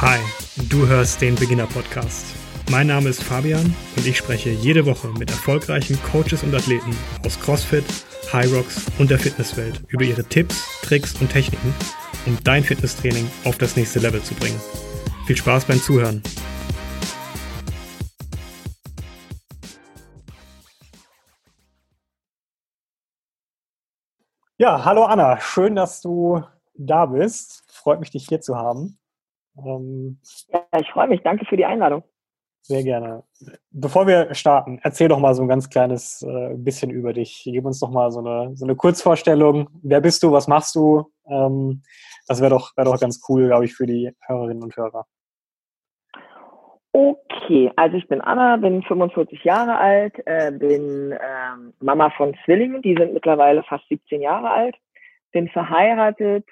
Hi, du hörst den Beginner Podcast. Mein Name ist Fabian und ich spreche jede Woche mit erfolgreichen Coaches und Athleten aus CrossFit, High Rocks und der Fitnesswelt über ihre Tipps, Tricks und Techniken, um dein Fitnesstraining auf das nächste Level zu bringen. Viel Spaß beim Zuhören. Ja, hallo Anna, schön, dass du da bist. Freut mich, dich hier zu haben. Ähm, ja, ich freue mich. Danke für die Einladung. Sehr gerne. Bevor wir starten, erzähl doch mal so ein ganz kleines äh, bisschen über dich. Gib uns doch mal so eine, so eine Kurzvorstellung. Wer bist du? Was machst du? Ähm, das wäre doch, wär doch ganz cool, glaube ich, für die Hörerinnen und Hörer. Okay, also ich bin Anna, bin 45 Jahre alt, äh, bin äh, Mama von Zwillingen, die sind mittlerweile fast 17 Jahre alt, bin verheiratet,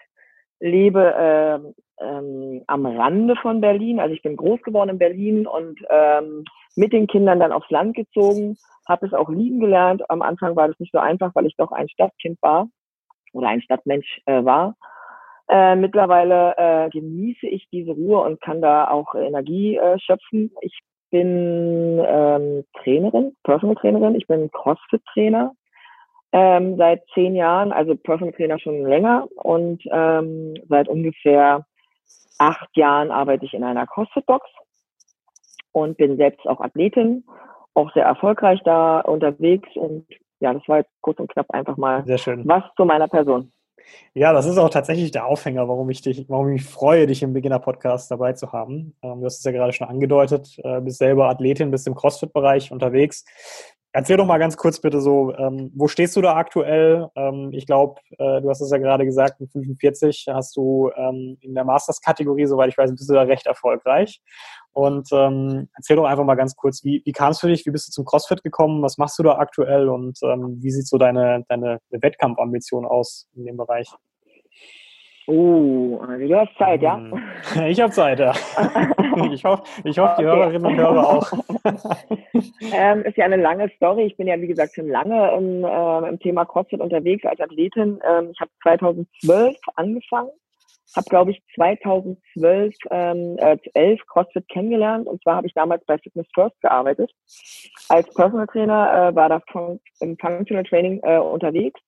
lebe äh, ähm, am Rande von Berlin. Also ich bin groß geworden in Berlin und ähm, mit den Kindern dann aufs Land gezogen, habe es auch lieben gelernt. Am Anfang war das nicht so einfach, weil ich doch ein Stadtkind war oder ein Stadtmensch äh, war. Äh, mittlerweile äh, genieße ich diese Ruhe und kann da auch Energie äh, schöpfen. Ich bin ähm, Trainerin, Personal Trainerin. Ich bin CrossFit-Trainer ähm, seit zehn Jahren, also Personal Trainer schon länger und ähm, seit ungefähr acht Jahren arbeite ich in einer CrossFit-Box und bin selbst auch Athletin, auch sehr erfolgreich da unterwegs und ja, das war jetzt kurz und knapp einfach mal was zu meiner Person. Ja, das ist auch tatsächlich der Aufhänger, warum ich dich, warum ich mich freue, dich im Beginner-Podcast dabei zu haben. Ähm, du hast es ja gerade schon angedeutet, äh, bist selber Athletin, bist im CrossFit-Bereich unterwegs. Erzähl doch mal ganz kurz bitte so, ähm, wo stehst du da aktuell? Ähm, ich glaube, äh, du hast es ja gerade gesagt, mit 45 hast du ähm, in der Masters-Kategorie, soweit ich weiß, bist du da recht erfolgreich. Und ähm, erzähl doch einfach mal ganz kurz, wie, wie kam es für dich? Wie bist du zum CrossFit gekommen? Was machst du da aktuell? Und ähm, wie sieht so deine, deine Wettkampfambition aus in dem Bereich? Oh, also du hast Zeit, ja? Hm. Ich habe Zeit, ja. Ich hoffe, ich hoff, die okay. Hörerinnen und Hörer auch. ähm, ist ja eine lange Story. Ich bin ja, wie gesagt, schon lange im, äh, im Thema CrossFit unterwegs als Athletin. Ähm, ich habe 2012 angefangen, habe, glaube ich, 2012 ähm, äh, 11 CrossFit kennengelernt. Und zwar habe ich damals bei Fitness First gearbeitet. Als Personal Trainer äh, war da im Functional Training äh, unterwegs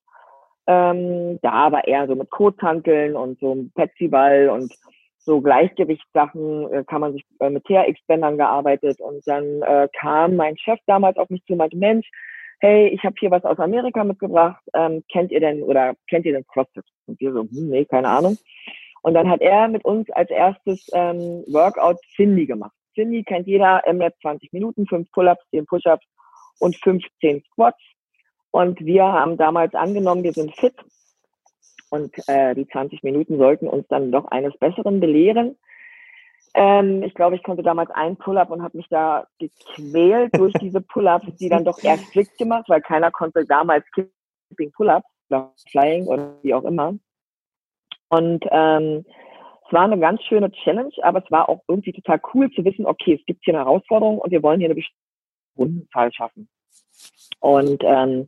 ähm, da aber eher so mit Kothanteln und so einem Petsyball und so Gleichgewichtssachen äh, kann man sich äh, mit TRX-Bändern gearbeitet und dann äh, kam mein Chef damals auf mich zu und meinte, Mensch, hey, ich habe hier was aus Amerika mitgebracht, ähm, kennt ihr denn oder kennt ihr denn CrossFit? Und wir so, hm, nee, keine Ahnung. Und dann hat er mit uns als erstes ähm, Workout Cindy gemacht. Cindy kennt jeder, MLab 20 Minuten, 5 Pull-Ups, 10 Push-Ups und 15 Squats. Und wir haben damals angenommen, wir sind fit und äh, die 20 Minuten sollten uns dann doch eines Besseren belehren. Ähm, ich glaube, ich konnte damals einen Pull-up und habe mich da gequält durch diese Pull-ups, die dann doch erst strikt gemacht, weil keiner konnte damals Kipping Pull-ups, Flying oder wie auch immer. Und ähm, es war eine ganz schöne Challenge, aber es war auch irgendwie total cool zu wissen, okay, es gibt hier eine Herausforderung und wir wollen hier eine bestimmte Rundenzahl schaffen. Und ähm,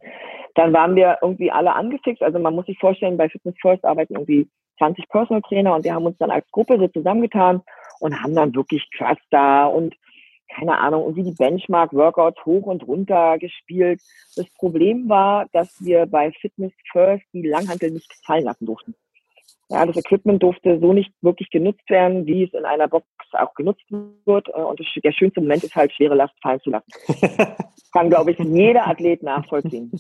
dann waren wir irgendwie alle angefixt. Also man muss sich vorstellen, bei Fitness First arbeiten irgendwie 20 Personal Trainer und wir haben uns dann als Gruppe so zusammengetan und haben dann wirklich Cluster und keine Ahnung, irgendwie die Benchmark-Workouts hoch und runter gespielt. Das Problem war, dass wir bei Fitness First die Langhantel nicht fallen lassen durften. Ja, das Equipment durfte so nicht wirklich genutzt werden, wie es in einer Box auch genutzt wird. Und der schönste Moment ist halt, schwere Last fallen zu lassen. Kann, glaube ich, jeder Athlet nachvollziehen.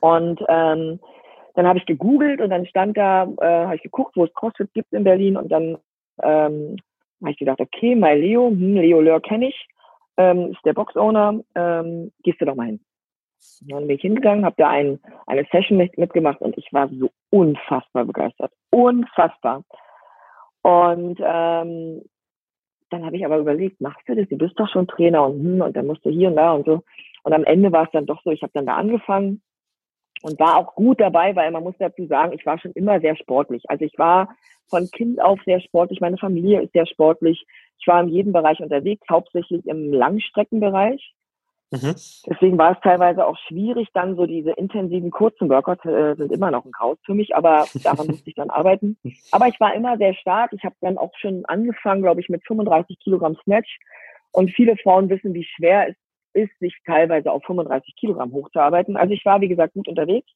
Und ähm, dann habe ich gegoogelt und dann stand da, äh, habe ich geguckt, wo es CrossFit gibt in Berlin und dann ähm, habe ich gedacht, okay, mein Leo, hm, Leo Lör kenne ich, ähm, ist der Box-Owner, ähm, gehst du doch mal hin. dann bin ich hingegangen, habe da ein, eine Session mit, mitgemacht und ich war so unfassbar begeistert. Unfassbar. Und ähm, dann habe ich aber überlegt, machst du das? Du bist doch schon Trainer und hm, und dann musst du hier und da und so. Und am Ende war es dann doch so, ich habe dann da angefangen und war auch gut dabei, weil man muss dazu sagen, ich war schon immer sehr sportlich. Also ich war von Kind auf sehr sportlich, meine Familie ist sehr sportlich. Ich war in jedem Bereich unterwegs, hauptsächlich im Langstreckenbereich. Mhm. Deswegen war es teilweise auch schwierig, dann so diese intensiven kurzen Workouts äh, sind immer noch ein Graus für mich, aber daran musste ich dann arbeiten. Aber ich war immer sehr stark. Ich habe dann auch schon angefangen, glaube ich, mit 35 Kilogramm Snatch. Und viele Frauen wissen, wie schwer es ist, sich teilweise auf 35 Kilogramm hochzuarbeiten. Also ich war, wie gesagt, gut unterwegs.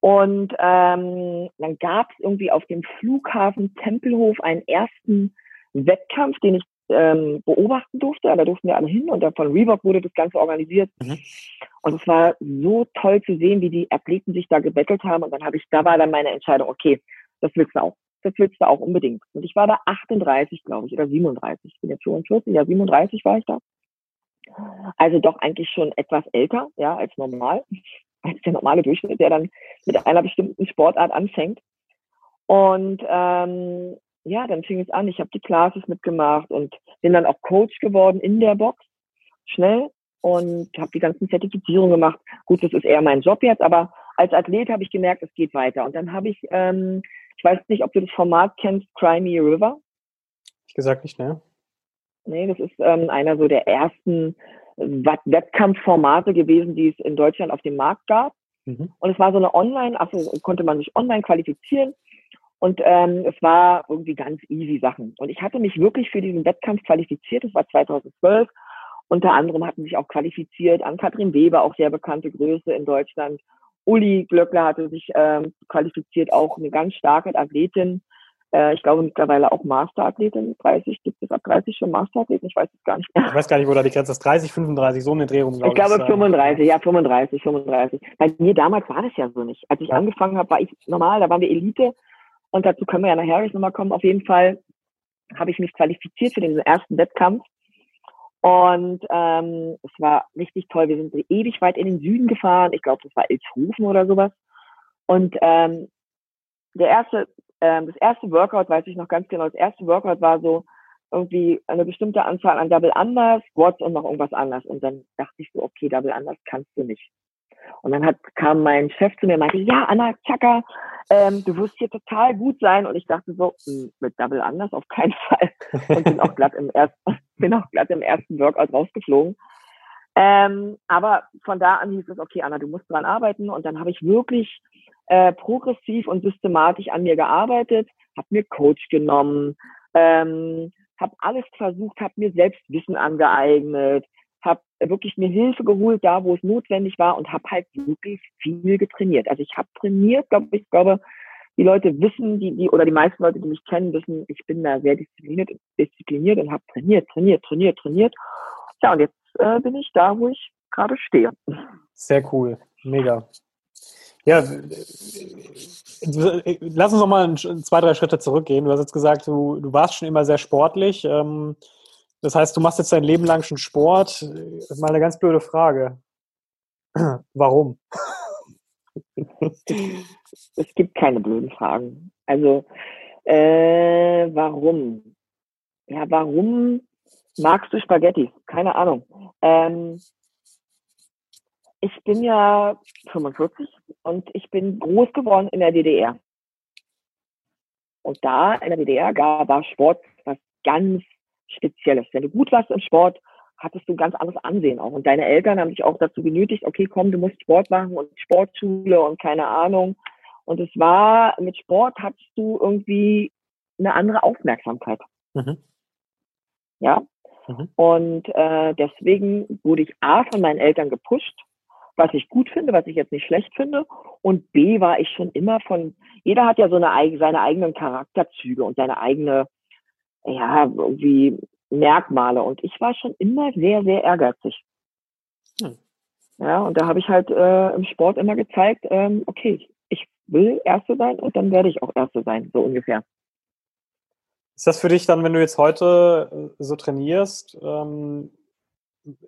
Und ähm, dann gab es irgendwie auf dem Flughafen Tempelhof einen ersten Wettkampf, den ich ähm, beobachten durfte. Da durften wir alle hin und von Reebok wurde das Ganze organisiert. Mhm. Und es war so toll zu sehen, wie die Athleten sich da gebettelt haben. Und dann habe ich, da war dann meine Entscheidung, okay, das willst du auch. Das willst du auch unbedingt. Und ich war da 38, glaube ich, oder 37. Ich bin jetzt 45, ja, 37 war ich da. Also doch eigentlich schon etwas älter, ja, als normal, als der normale Durchschnitt, der dann mit einer bestimmten Sportart anfängt. Und ähm, ja, dann fing es an. Ich habe die Classes mitgemacht und bin dann auch Coach geworden in der Box, schnell und habe die ganzen Zertifizierungen gemacht. Gut, das ist eher mein Job jetzt, aber als Athlet habe ich gemerkt, es geht weiter. Und dann habe ich, ähm, ich weiß nicht, ob du das Format kennst, Crimey River. Ich gesagt nicht, ne? Nee, das ist ähm, einer so der ersten Wettkampfformate gewesen, die es in Deutschland auf dem Markt gab. Mhm. Und es war so eine Online, also konnte man sich online qualifizieren und ähm, es war irgendwie ganz easy Sachen. Und ich hatte mich wirklich für diesen Wettkampf qualifiziert. Das war 2012. Unter anderem hatten sich auch qualifiziert an Katrin Weber, auch sehr bekannte Größe in Deutschland. Uli Glöckler hatte sich ähm, qualifiziert, auch eine ganz starke Athletin. Äh, ich glaube mittlerweile auch Masterathletin. 30 gibt es ab 30 schon Masterathleten. Ich weiß es gar nicht mehr. Ich weiß gar nicht, wo da die Grenze ist. 30, 35, so eine Drehung, glaube ich. Ich glaube 35, ja 35, 35. Bei mir damals war das ja so nicht. Als ich ja. angefangen habe, war ich normal, da waren wir Elite und dazu können wir ja nachher nochmal kommen. Auf jeden Fall habe ich mich qualifiziert für den ersten Wettkampf. Und ähm, es war richtig toll. Wir sind ewig weit in den Süden gefahren. Ich glaube, das war Ilshofen oder sowas. Und ähm, der erste, ähm, das erste Workout, weiß ich noch ganz genau, das erste Workout war so irgendwie eine bestimmte Anzahl an Double Anders, Squats und noch irgendwas anderes. Und dann dachte ich so, okay, Double Anders kannst du nicht. Und dann hat, kam mein Chef zu mir und meinte, ja, Anna Chaka, ähm, du wirst hier total gut sein. Und ich dachte so, hm, mit Double anders auf keinen Fall. Und bin auch glatt im ersten, bin auch glatt im ersten Workout rausgeflogen. Ähm, aber von da an hieß es, okay, Anna, du musst dran arbeiten. Und dann habe ich wirklich äh, progressiv und systematisch an mir gearbeitet, habe mir Coach genommen, ähm, habe alles versucht, habe mir selbst Wissen angeeignet, habe wirklich mir Hilfe geholt, da wo es notwendig war und habe halt wirklich viel getrainiert. Also ich habe trainiert, glaube ich, glaube, die Leute wissen, die, die, oder die meisten Leute, die mich kennen, wissen, ich bin da sehr diszipliniert, diszipliniert und habe trainiert, trainiert, trainiert, trainiert. Ja, und jetzt äh, bin ich da, wo ich gerade stehe. Sehr cool. Mega. Ja, lass uns noch mal zwei, drei Schritte zurückgehen. Du hast jetzt gesagt, du, du warst schon immer sehr sportlich. Ähm, das heißt, du machst jetzt dein Leben lang schon Sport. Das ist mal eine ganz blöde Frage. Warum? Es gibt keine blöden Fragen. Also, äh, warum? Ja, warum magst du Spaghetti? Keine Ahnung. Ähm, ich bin ja 45 und ich bin groß geworden in der DDR. Und da in der DDR gab, war Sport was ganz Spezielles. Wenn du gut warst im Sport, hattest du ein ganz anderes Ansehen auch. Und deine Eltern haben dich auch dazu genötigt, okay, komm, du musst Sport machen und Sportschule und keine Ahnung. Und es war, mit Sport hattest du irgendwie eine andere Aufmerksamkeit. Mhm. Ja. Mhm. Und äh, deswegen wurde ich A von meinen Eltern gepusht, was ich gut finde, was ich jetzt nicht schlecht finde. Und B war ich schon immer von, jeder hat ja so eine, seine eigenen Charakterzüge und seine eigene ja, irgendwie Merkmale. Und ich war schon immer sehr, sehr ehrgeizig. Hm. Ja, und da habe ich halt äh, im Sport immer gezeigt, ähm, okay, ich will Erste sein und dann werde ich auch Erste sein, so ungefähr. Ist das für dich dann, wenn du jetzt heute äh, so trainierst, ähm,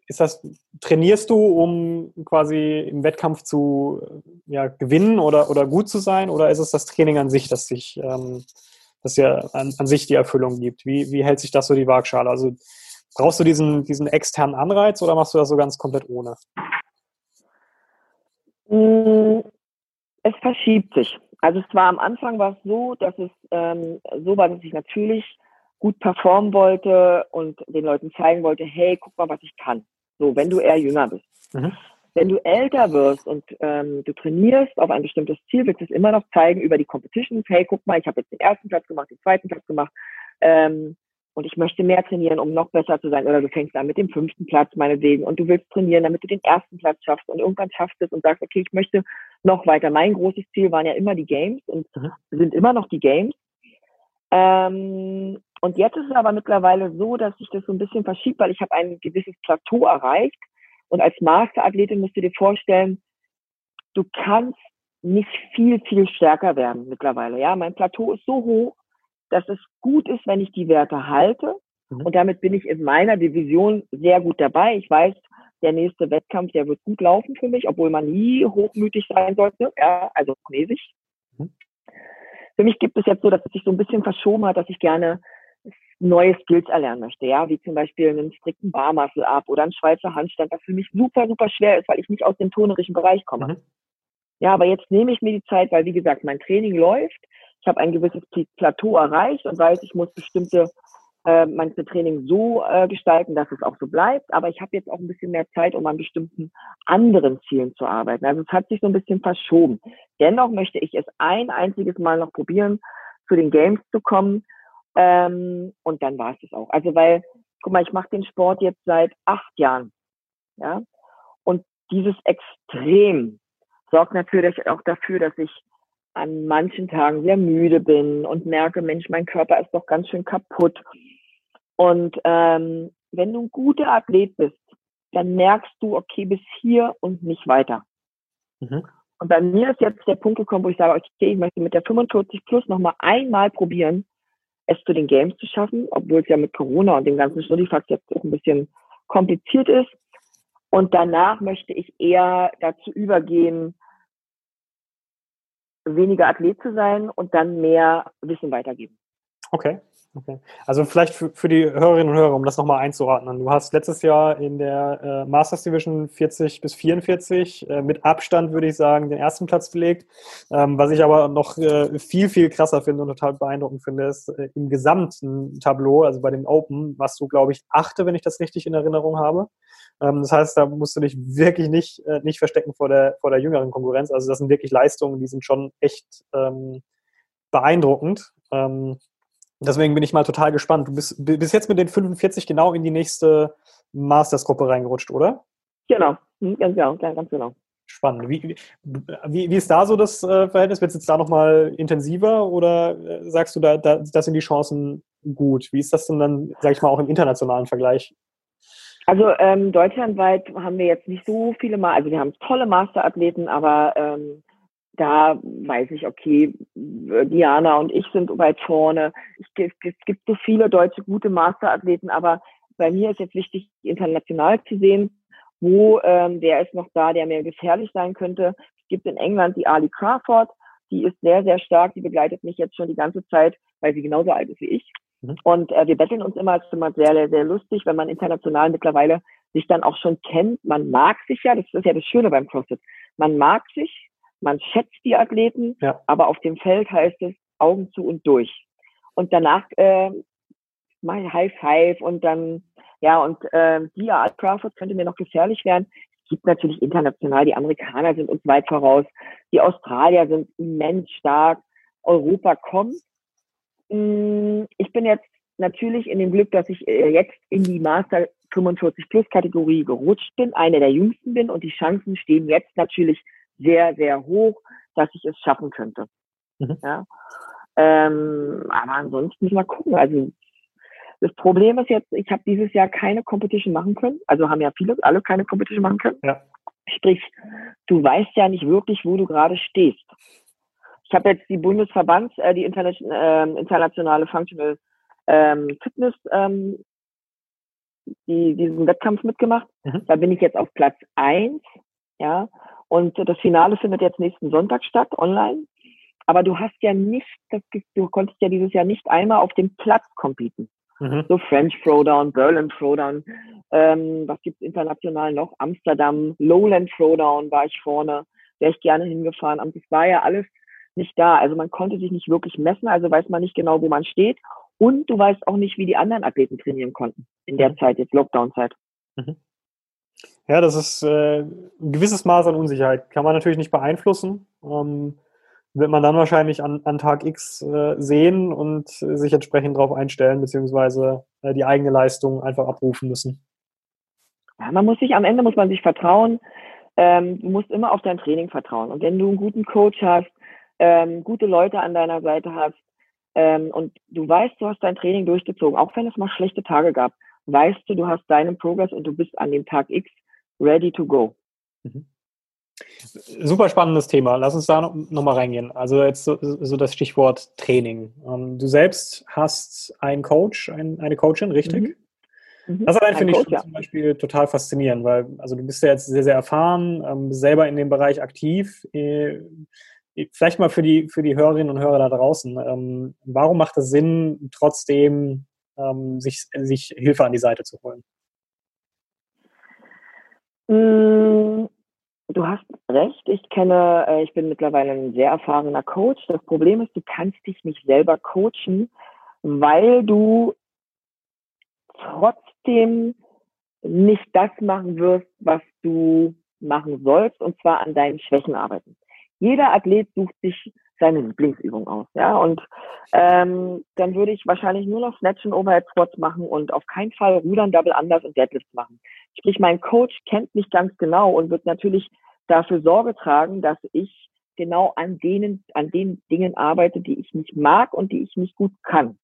ist das, trainierst du, um quasi im Wettkampf zu ja, gewinnen oder, oder gut zu sein? Oder ist es das Training an sich, das dich ähm, das ja an, an sich die Erfüllung gibt. Wie, wie hält sich das so die Waagschale? Also brauchst du diesen, diesen externen Anreiz oder machst du das so ganz komplett ohne? Mm, es verschiebt sich. Also es war am Anfang war es so, dass es ähm, so war, dass ich natürlich gut performen wollte und den Leuten zeigen wollte, hey, guck mal, was ich kann. So, wenn du eher jünger bist. Mhm. Wenn du älter wirst und ähm, du trainierst auf ein bestimmtes Ziel, wird es immer noch zeigen über die Competitions, hey, guck mal, ich habe jetzt den ersten Platz gemacht, den zweiten Platz gemacht ähm, und ich möchte mehr trainieren, um noch besser zu sein. Oder du fängst an mit dem fünften Platz meinetwegen und du willst trainieren, damit du den ersten Platz schaffst und irgendwann schaffst es und sagst, okay, ich möchte noch weiter. Mein großes Ziel waren ja immer die Games und mhm. sind immer noch die Games. Ähm, und jetzt ist es aber mittlerweile so, dass sich das so ein bisschen verschiebt, weil ich habe ein gewisses Plateau erreicht und als Masterathletin musst du dir vorstellen, du kannst nicht viel, viel stärker werden mittlerweile. Ja, mein Plateau ist so hoch, dass es gut ist, wenn ich die Werte halte. Mhm. Und damit bin ich in meiner Division sehr gut dabei. Ich weiß, der nächste Wettkampf, der wird gut laufen für mich, obwohl man nie hochmütig sein sollte. Ja, also mäßig. Mhm. Für mich gibt es jetzt so, dass es sich so ein bisschen verschoben hat, dass ich gerne neue Skills erlernen möchte, ja, wie zum Beispiel einen strikten Barmuscle ab oder einen Schweizer Handstand, was für mich super, super schwer ist, weil ich nicht aus dem tonerischen Bereich komme. Mhm. Ja, aber jetzt nehme ich mir die Zeit, weil wie gesagt, mein Training läuft, ich habe ein gewisses Plateau erreicht und weiß, ich muss bestimmte äh, manche Training so äh, gestalten, dass es auch so bleibt. Aber ich habe jetzt auch ein bisschen mehr Zeit, um an bestimmten anderen Zielen zu arbeiten. Also es hat sich so ein bisschen verschoben. Dennoch möchte ich es ein einziges Mal noch probieren, zu den Games zu kommen ähm, und dann war es das auch. Also weil, guck mal, ich mache den Sport jetzt seit acht Jahren. Ja. Und dieses Extrem sorgt natürlich auch dafür, dass ich an manchen Tagen sehr müde bin und merke, Mensch, mein Körper ist doch ganz schön kaputt. Und ähm, wenn du ein guter Athlet bist, dann merkst du, okay, bis hier und nicht weiter. Mhm. Und bei mir ist jetzt der Punkt gekommen, wo ich sage, okay, ich möchte mit der 45 Plus nochmal einmal probieren, es zu den Games zu schaffen, obwohl es ja mit Corona und dem ganzen Studifax jetzt auch ein bisschen kompliziert ist. Und danach möchte ich eher dazu übergehen, weniger Athlet zu sein und dann mehr Wissen weitergeben. Okay. Okay. Also vielleicht für, für die Hörerinnen und Hörer, um das nochmal einzuordnen. Du hast letztes Jahr in der äh, Masters Division 40 bis 44 äh, mit Abstand, würde ich sagen, den ersten Platz belegt. Ähm, was ich aber noch äh, viel, viel krasser finde und total beeindruckend finde, ist äh, im gesamten Tableau, also bei den Open, was du, glaube ich, achte, wenn ich das richtig in Erinnerung habe. Ähm, das heißt, da musst du dich wirklich nicht, äh, nicht verstecken vor der, vor der jüngeren Konkurrenz. Also das sind wirklich Leistungen, die sind schon echt ähm, beeindruckend. Ähm, Deswegen bin ich mal total gespannt. Du bist bis jetzt mit den 45 genau in die nächste Masters-Gruppe reingerutscht, oder? Genau, hm, ganz genau, ganz genau. Spannend. Wie, wie, wie ist da so das äh, Verhältnis? Wird es jetzt da nochmal intensiver oder äh, sagst du, da, da das sind die Chancen gut? Wie ist das denn dann, sag ich mal, auch im internationalen Vergleich? Also ähm, deutschlandweit haben wir jetzt nicht so viele Mal, also wir haben tolle Masterathleten, aber ähm, da weiß ich, okay, Diana und ich sind weit vorne. Ich, es gibt so viele deutsche gute Masterathleten, aber bei mir ist jetzt wichtig, international zu sehen, wo ähm, wer ist noch da, der mir gefährlich sein könnte. Es gibt in England die Ali Crawford, die ist sehr, sehr stark, die begleitet mich jetzt schon die ganze Zeit, weil sie genauso alt ist wie ich. Mhm. Und äh, wir betteln uns immer, es ist immer sehr, sehr, sehr lustig, wenn man international mittlerweile sich dann auch schon kennt. Man mag sich ja, das ist ja das Schöne beim CrossFit. Man mag sich, man schätzt die Athleten, ja. aber auf dem Feld heißt es Augen zu und durch. Und danach äh, mal High Five und dann, ja, und äh, die Art Crawford könnte mir noch gefährlich werden. Es gibt natürlich international, die Amerikaner sind uns weit voraus, die Australier sind immens stark, Europa kommt. Mm, ich bin jetzt natürlich in dem Glück, dass ich äh, jetzt in die Master 45 Plus Kategorie gerutscht bin, eine der jüngsten bin und die Chancen stehen jetzt natürlich sehr, sehr hoch, dass ich es schaffen könnte. Mhm. Ja. Ähm, aber ansonsten mal gucken. Also das Problem ist jetzt, ich habe dieses Jahr keine Competition machen können. Also haben ja viele, alle keine Competition machen können. Ja. Sprich, du weißt ja nicht wirklich, wo du gerade stehst. Ich habe jetzt die Bundesverbands, äh, die Interna äh, internationale Functional ähm, Fitness, ähm, die, diesen Wettkampf mitgemacht. Mhm. Da bin ich jetzt auf Platz eins. Ja, und das Finale findet jetzt nächsten Sonntag statt, online. Aber du hast ja nicht, das, du konntest ja dieses Jahr nicht einmal auf dem Platz competen. Mhm. So French Throwdown, Berlin Throwdown, ähm, was gibt's international noch? Amsterdam, Lowland Throwdown war ich vorne, wäre ich gerne hingefahren. Und das war ja alles nicht da. Also man konnte sich nicht wirklich messen, also weiß man nicht genau, wo man steht. Und du weißt auch nicht, wie die anderen Athleten trainieren konnten in der mhm. Zeit, jetzt Lockdown-Zeit. Mhm. Ja, das ist äh, ein gewisses Maß an Unsicherheit. Kann man natürlich nicht beeinflussen. Ähm, wird man dann wahrscheinlich an, an Tag X äh, sehen und sich entsprechend darauf einstellen, beziehungsweise äh, die eigene Leistung einfach abrufen müssen. Ja, man muss sich, am Ende muss man sich vertrauen. Ähm, du musst immer auf dein Training vertrauen. Und wenn du einen guten Coach hast, ähm, gute Leute an deiner Seite hast ähm, und du weißt, du hast dein Training durchgezogen, auch wenn es mal schlechte Tage gab, weißt du, du hast deinen Progress und du bist an dem Tag X ready to go. Mhm. Super spannendes Thema. Lass uns da nochmal reingehen. Also jetzt so, so, das Stichwort Training. Ähm, du selbst hast einen Coach, ein, eine Coachin, richtig? Mhm. Mhm. Das allein finde ich ja. zum Beispiel total faszinierend, weil also du bist ja jetzt sehr, sehr erfahren, ähm, selber in dem Bereich aktiv. Äh, vielleicht mal für die, für die Hörerinnen und Hörer da draußen. Ähm, warum macht es Sinn, trotzdem sich, sich Hilfe an die Seite zu holen? Mm, du hast recht. Ich kenne, äh, ich bin mittlerweile ein sehr erfahrener Coach. Das Problem ist, du kannst dich nicht selber coachen, weil du trotzdem nicht das machen wirst, was du machen sollst, und zwar an deinen Schwächen arbeiten. Jeder Athlet sucht sich seine Lieblingsübung aus, ja, und ähm, dann würde ich wahrscheinlich nur noch Snatch und Overhead Squats machen und auf keinen Fall Rudern, Double Unders und Deadlifts machen. Sprich, mein Coach kennt mich ganz genau und wird natürlich dafür Sorge tragen, dass ich genau an denen, an den Dingen arbeite, die ich nicht mag und die ich nicht gut kann.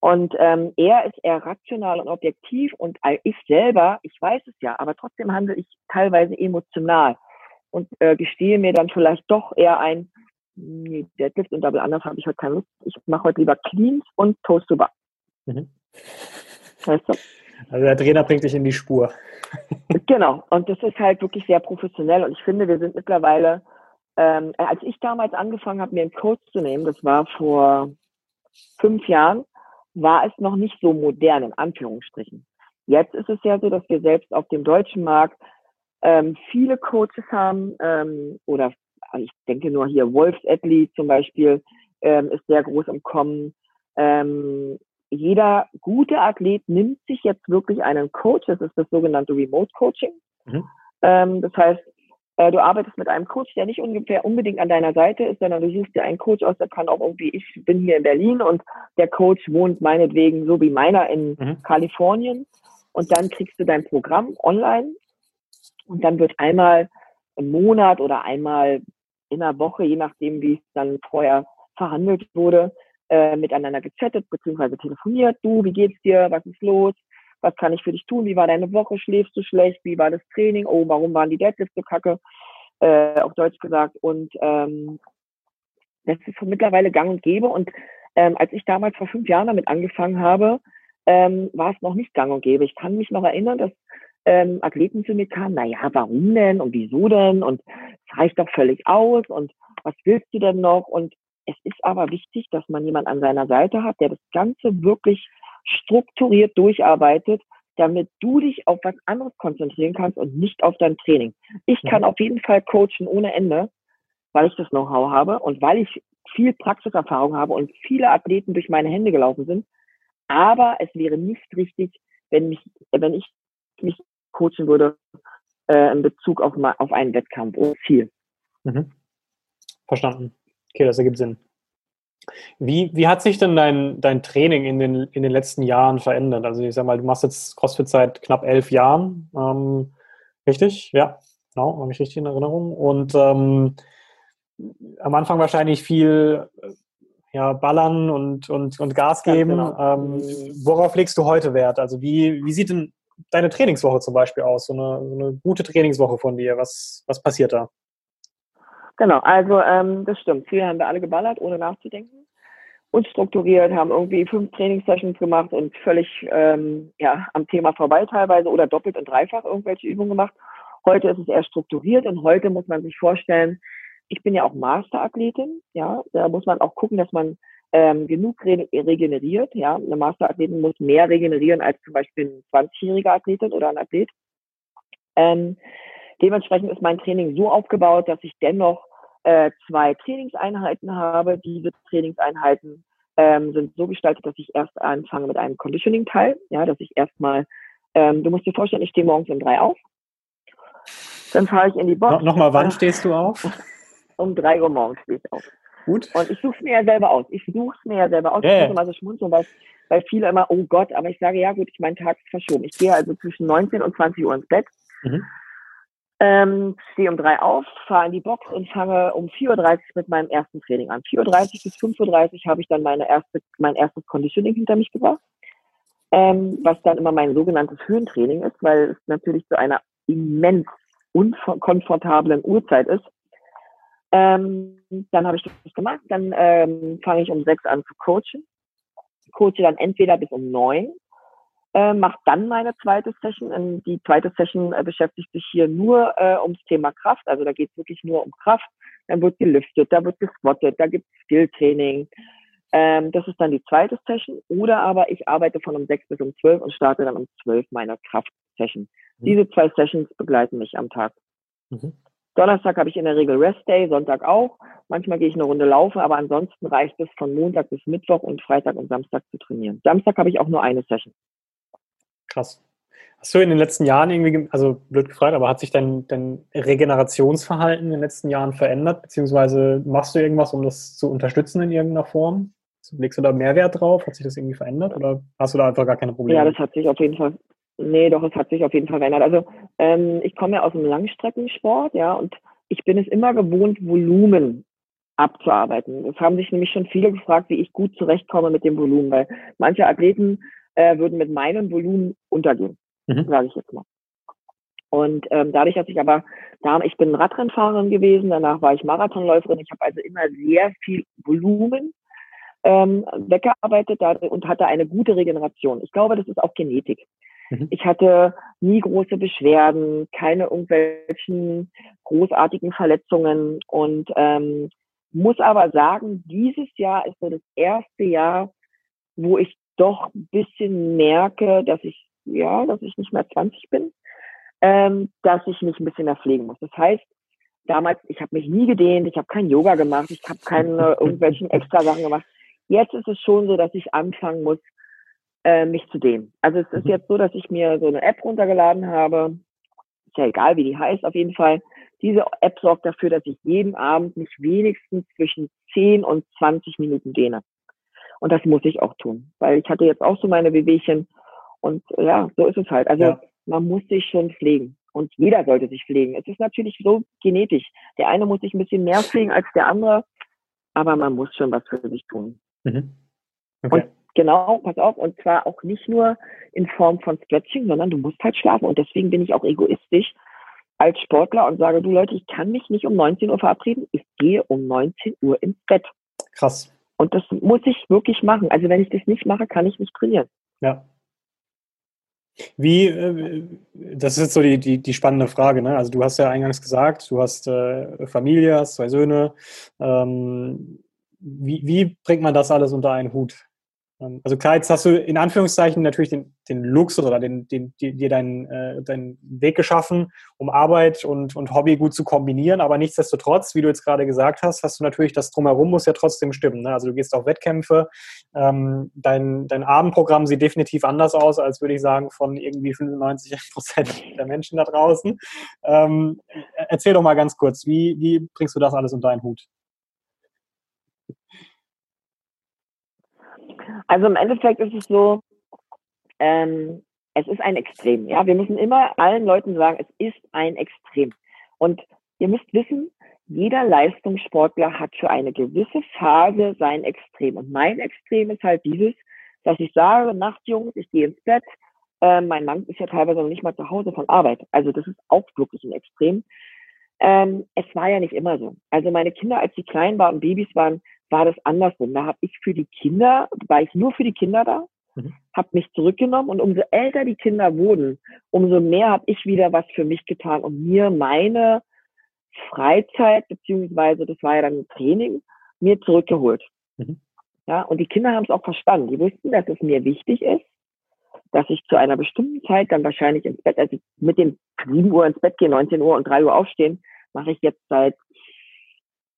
Und ähm, er ist eher rational und objektiv und ich selber, ich weiß es ja, aber trotzdem handle ich teilweise emotional und äh, gestehe mir dann vielleicht doch eher ein, nee, Deadlift und Double Anders habe ich heute keine Lust. Ich mache heute lieber Cleans und Toast to Bar. Mhm. Weißt du? Also der Trainer bringt dich in die Spur. genau, und das ist halt wirklich sehr professionell und ich finde, wir sind mittlerweile, ähm, als ich damals angefangen habe, mir einen Coach zu nehmen, das war vor fünf Jahren, war es noch nicht so modern, in Anführungsstrichen. Jetzt ist es ja so, dass wir selbst auf dem deutschen Markt ähm, viele Coaches haben ähm, oder ich denke nur hier Wolfs Athlete zum Beispiel ähm, ist sehr groß im Kommen. Ähm, jeder gute Athlet nimmt sich jetzt wirklich einen Coach. Das ist das sogenannte Remote Coaching. Mhm. Ähm, das heißt, äh, du arbeitest mit einem Coach, der nicht ungefähr unbedingt an deiner Seite ist, sondern du suchst dir einen Coach aus, der kann auch irgendwie, ich bin hier in Berlin und der Coach wohnt meinetwegen so wie meiner in mhm. Kalifornien. Und dann kriegst du dein Programm online und dann wird einmal im Monat oder einmal in der Woche, je nachdem, wie es dann vorher verhandelt wurde, äh, miteinander gechattet bzw. telefoniert. Du, wie geht's dir? Was ist los? Was kann ich für dich tun? Wie war deine Woche? Schläfst du schlecht? Wie war das Training? Oh, warum waren die Deadlifts so kacke? Äh, auf Deutsch gesagt. Und ähm, das ist mittlerweile gang und gäbe. Und ähm, als ich damals vor fünf Jahren damit angefangen habe, ähm, war es noch nicht gang und gäbe. Ich kann mich noch erinnern, dass ähm, Athleten zu mir kamen, naja, warum denn und wieso denn und es reicht doch völlig aus und was willst du denn noch? Und es ist aber wichtig, dass man jemand an seiner Seite hat, der das Ganze wirklich strukturiert durcharbeitet, damit du dich auf was anderes konzentrieren kannst und nicht auf dein Training. Ich kann mhm. auf jeden Fall coachen ohne Ende, weil ich das Know-how habe und weil ich viel Praxiserfahrung habe und viele Athleten durch meine Hände gelaufen sind. Aber es wäre nicht richtig, wenn mich, wenn ich mich coachen würde äh, in Bezug auf, auf einen Wettkampf oder Ziel. Mhm. Verstanden. Okay, das ergibt Sinn. Wie, wie hat sich denn dein, dein Training in den, in den letzten Jahren verändert? Also ich sag mal, du machst jetzt CrossFit seit knapp elf Jahren, ähm, richtig? Ja, genau, habe ich richtig in Erinnerung. Und ähm, am Anfang wahrscheinlich viel ja, ballern und, und, und Gas geben. Genau. Ähm, worauf legst du heute Wert? Also wie, wie sieht denn deine Trainingswoche zum Beispiel aus? So eine, so eine gute Trainingswoche von dir. Was, was passiert da? Genau, also ähm, das stimmt. Früher haben wir alle geballert, ohne nachzudenken. Unstrukturiert, haben irgendwie fünf Trainingssessions gemacht und völlig ähm, ja, am Thema vorbei teilweise oder doppelt und dreifach irgendwelche Übungen gemacht. Heute ist es eher strukturiert und heute muss man sich vorstellen, ich bin ja auch Masterathletin, ja, da muss man auch gucken, dass man ähm, genug re regeneriert, ja. Eine Masterathletin muss mehr regenerieren als zum Beispiel ein 20-jähriger Athletin oder ein Athlet. Ähm, dementsprechend ist mein Training so aufgebaut, dass ich dennoch äh, zwei Trainingseinheiten habe. Diese Trainingseinheiten ähm, sind so gestaltet, dass ich erst anfange mit einem Conditioning-Teil. Ja, dass ich erstmal, ähm, du musst dir vorstellen, ich stehe morgens um drei auf. Dann fahre ich in die Box. No, Nochmal, wann stehst du auf? Um drei Uhr morgens stehe ich auf. Gut. Und ich suche es mir ja selber aus. Ich suche es mir ja selber aus. Yeah. Ich muss immer so schmunzeln, weil, weil viele immer, oh Gott, aber ich sage, ja gut, ich meinen Tag ist verschoben. Ich gehe also zwischen 19 und 20 Uhr ins Bett. Mhm. Ähm, stehe um drei auf, fahre in die Box und fange um 4.30 Uhr mit meinem ersten Training an. 4.30 Uhr bis 5.30 Uhr habe ich dann meine erste, mein erstes Conditioning hinter mich gebracht, ähm, was dann immer mein sogenanntes Höhentraining ist, weil es natürlich zu einer immens unkomfortablen Uhrzeit ist. Ähm, dann habe ich das gemacht, dann ähm, fange ich um sechs an zu coachen, coache dann entweder bis um neun äh, mache dann meine zweite Session. Und die zweite Session äh, beschäftigt sich hier nur äh, ums Thema Kraft. Also da geht es wirklich nur um Kraft. Dann wird gelüftet, da wird gesquattet, da gibt es Skilltraining. Ähm, das ist dann die zweite Session. Oder aber ich arbeite von um sechs bis um zwölf und starte dann um zwölf meine Kraftsession. Mhm. Diese zwei Sessions begleiten mich am Tag. Mhm. Donnerstag habe ich in der Regel Rest Day, Sonntag auch. Manchmal gehe ich eine Runde laufen, aber ansonsten reicht es von Montag bis Mittwoch und Freitag und Samstag zu trainieren. Samstag habe ich auch nur eine Session. Krass. Hast du in den letzten Jahren irgendwie, also blöd gefragt, aber hat sich dein, dein Regenerationsverhalten in den letzten Jahren verändert? Beziehungsweise machst du irgendwas, um das zu unterstützen in irgendeiner Form? Legst du da Mehrwert drauf? Hat sich das irgendwie verändert oder hast du da einfach gar keine Probleme? Ja, das hat sich auf jeden Fall, nee, doch, es hat sich auf jeden Fall verändert. Also ähm, ich komme ja aus dem Langstreckensport, ja, und ich bin es immer gewohnt, Volumen abzuarbeiten. Es haben sich nämlich schon viele gefragt, wie ich gut zurechtkomme mit dem Volumen, weil manche Athleten äh, würden mit meinem Volumen untergehen, mhm. sage ich jetzt mal. Und ähm, dadurch, dass ich aber, da, ich bin Radrennfahrerin gewesen, danach war ich Marathonläuferin, ich habe also immer sehr viel Volumen ähm, weggearbeitet und hatte eine gute Regeneration. Ich glaube, das ist auch Genetik. Mhm. Ich hatte nie große Beschwerden, keine irgendwelchen großartigen Verletzungen und ähm, muss aber sagen, dieses Jahr ist so das erste Jahr, wo ich doch ein bisschen merke, dass ich, ja, dass ich nicht mehr 20 bin, ähm, dass ich mich ein bisschen mehr pflegen muss. Das heißt, damals, ich habe mich nie gedehnt, ich habe kein Yoga gemacht, ich habe keine irgendwelchen extra Sachen gemacht. Jetzt ist es schon so, dass ich anfangen muss, äh, mich zu dehnen. Also es ist mhm. jetzt so, dass ich mir so eine App runtergeladen habe. Ist ja egal, wie die heißt, auf jeden Fall. Diese App sorgt dafür, dass ich jeden Abend mich wenigstens zwischen 10 und 20 Minuten dehne. Und das muss ich auch tun, weil ich hatte jetzt auch so meine Wehwehchen. Und ja, so ist es halt. Also ja. man muss sich schon pflegen. Und jeder sollte sich pflegen. Es ist natürlich so genetisch. Der eine muss sich ein bisschen mehr pflegen als der andere, aber man muss schon was für sich tun. Mhm. Okay. Und genau, pass auf, und zwar auch nicht nur in Form von Stretching, sondern du musst halt schlafen. Und deswegen bin ich auch egoistisch als Sportler und sage, du Leute, ich kann mich nicht um 19 Uhr verabreden, ich gehe um 19 Uhr ins Bett. Krass. Und das muss ich wirklich machen. Also wenn ich das nicht mache, kann ich nicht trainieren. Ja. Wie, äh, das ist jetzt so die, die, die spannende Frage, ne? Also du hast ja eingangs gesagt, du hast äh, Familie, hast zwei Söhne. Ähm, wie, wie bringt man das alles unter einen Hut? Ähm, also klar, jetzt hast du in Anführungszeichen natürlich den, den Luxus oder den, den, dir deinen, äh, deinen Weg geschaffen, um Arbeit und, und Hobby gut zu kombinieren. Aber nichtsdestotrotz, wie du jetzt gerade gesagt hast, hast du natürlich das Drumherum muss ja trotzdem stimmen. Ne? Also du gehst auf Wettkämpfe. Ähm, dein, dein Abendprogramm sieht definitiv anders aus, als würde ich sagen, von irgendwie 95 Prozent der Menschen da draußen. Ähm, erzähl doch mal ganz kurz, wie, wie bringst du das alles unter einen Hut? Also im Endeffekt ist es so, ähm, es ist ein Extrem. Ja, wir müssen immer allen Leuten sagen, es ist ein Extrem. Und ihr müsst wissen, jeder Leistungssportler hat für eine gewisse Phase sein Extrem. Und mein Extrem ist halt dieses, dass ich sage, Nacht, Jungs, ich gehe ins Bett. Äh, mein Mann ist ja teilweise noch nicht mal zu Hause von Arbeit. Also das ist auch wirklich ein Extrem. Ähm, es war ja nicht immer so. Also meine Kinder, als sie klein waren Babys waren, war das andersrum. Da habe ich für die Kinder, war ich nur für die Kinder da, mhm. habe mich zurückgenommen und umso älter die Kinder wurden, umso mehr habe ich wieder was für mich getan und mir meine Freizeit, beziehungsweise das war ja dann ein Training, mir zurückgeholt. Mhm. Ja, und die Kinder haben es auch verstanden. Die wussten, dass es mir wichtig ist, dass ich zu einer bestimmten Zeit dann wahrscheinlich ins Bett, also mit dem 7 Uhr ins Bett gehen, 19 Uhr und 3 Uhr aufstehen, mache ich jetzt seit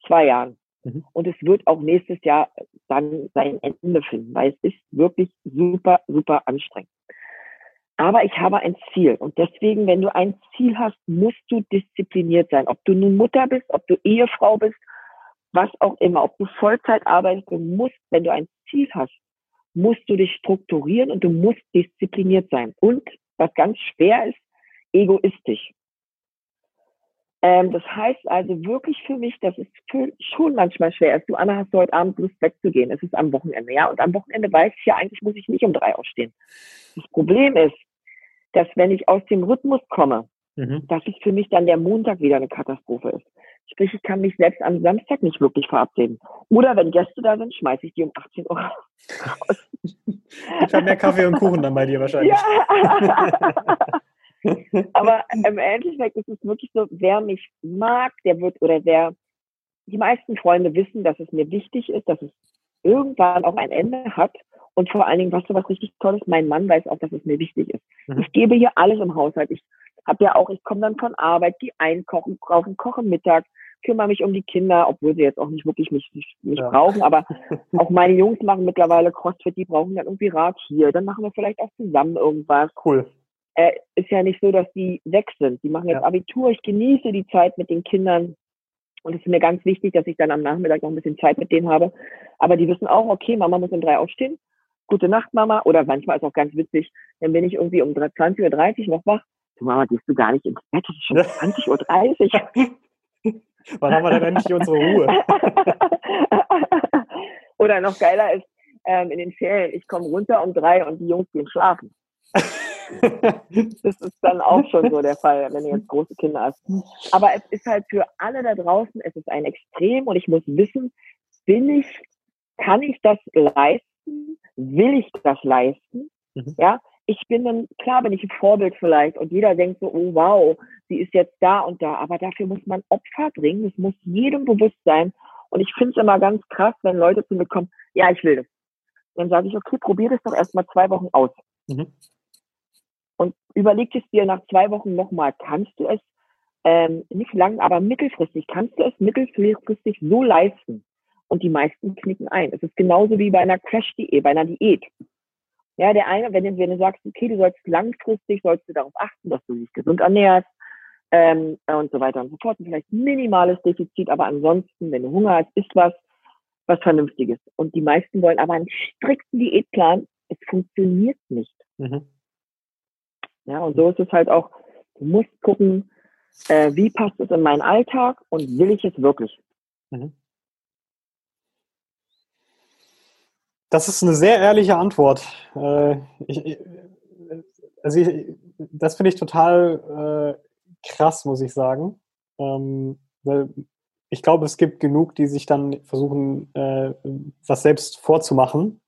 zwei Jahren. Mhm. Und es wird auch nächstes Jahr dann sein Ende finden, weil es ist wirklich super, super anstrengend. Aber ich habe ein Ziel. Und deswegen, wenn du ein Ziel hast, musst du diszipliniert sein. Ob du nun Mutter bist, ob du Ehefrau bist, was auch immer, ob du Vollzeit arbeitest, du musst, wenn du ein Ziel hast, musst du dich strukturieren und du musst diszipliniert sein. Und was ganz schwer ist, egoistisch. Ähm, das heißt also wirklich für mich, dass es schon manchmal schwer ist. Du, Anna, hast du heute Abend Lust wegzugehen. Es ist am Wochenende, ja. Und am Wochenende weiß ich ja, eigentlich muss ich nicht um drei aufstehen. Das Problem ist, dass wenn ich aus dem Rhythmus komme, mhm. dass es für mich dann der Montag wieder eine Katastrophe ist. Sprich, ich kann mich selbst am Samstag nicht wirklich verabreden. Oder wenn Gäste da sind, schmeiße ich die um 18 Uhr raus. Ich habe mehr Kaffee und Kuchen dann bei dir wahrscheinlich. Ja. Aber im Endeffekt ist es wirklich so, wer mich mag, der wird, oder wer, die meisten Freunde wissen, dass es mir wichtig ist, dass es irgendwann auch ein Ende hat. Und vor allen Dingen, was so was richtig Tolles, mein Mann weiß auch, dass es mir wichtig ist. Mhm. Ich gebe hier alles im Haushalt. Ich habe ja auch, ich komme dann von Arbeit, gehe einkochen, brauchen, kochen Mittag, kümmere mich um die Kinder, obwohl sie jetzt auch nicht wirklich mich, mich, mich ja. brauchen. Aber auch meine Jungs machen mittlerweile Crossfit, die brauchen dann irgendwie Rat hier. Dann machen wir vielleicht auch zusammen irgendwas. Cool äh, ist ja nicht so, dass die weg sind. Die machen jetzt ja. Abitur. Ich genieße die Zeit mit den Kindern. Und es ist mir ganz wichtig, dass ich dann am Nachmittag noch ein bisschen Zeit mit denen habe. Aber die wissen auch, okay, Mama muss um drei aufstehen. Gute Nacht, Mama. Oder manchmal ist auch ganz witzig, dann bin ich irgendwie um 20.30 Uhr noch wach. Du Mama, gehst du gar nicht ins Bett? Es ist schon 20.30 Uhr. Wann haben wir denn endlich unsere Ruhe? Oder noch geiler ist, ähm, in den Ferien, ich komme runter um drei und die Jungs gehen schlafen. das ist dann auch schon so der Fall, wenn du jetzt große Kinder hast. Aber es ist halt für alle da draußen, es ist ein Extrem und ich muss wissen, bin ich, kann ich das leisten? Will ich das leisten? Mhm. Ja, ich bin dann, klar bin ich ein Vorbild vielleicht und jeder denkt so, oh wow, sie ist jetzt da und da, aber dafür muss man Opfer bringen, das muss jedem bewusst sein. Und ich finde es immer ganz krass, wenn Leute zu mir kommen, ja, ich will das. Dann sage ich, okay, probier das doch erstmal zwei Wochen aus. Mhm und überleg es dir nach zwei Wochen nochmal, kannst du es ähm, nicht lang, aber mittelfristig, kannst du es mittelfristig so leisten? Und die meisten knicken ein. Es ist genauso wie bei einer Crash-Diät, bei einer Diät. Ja, der eine, wenn du, wenn du sagst, okay, du sollst langfristig, sollst du darauf achten, dass du dich gesund ernährst ähm, und so weiter und so fort. Und vielleicht minimales Defizit, aber ansonsten, wenn du Hunger hast, ist was, was Vernünftiges. Und die meisten wollen aber einen strikten Diätplan. Es funktioniert nicht. Mhm. Ja, und so ist es halt auch, du musst gucken, äh, wie passt es in meinen Alltag und will ich es wirklich? Mhm. Das ist eine sehr ehrliche Antwort. Äh, ich, also ich, das finde ich total äh, krass, muss ich sagen. Ähm, weil ich glaube, es gibt genug, die sich dann versuchen, äh, was selbst vorzumachen.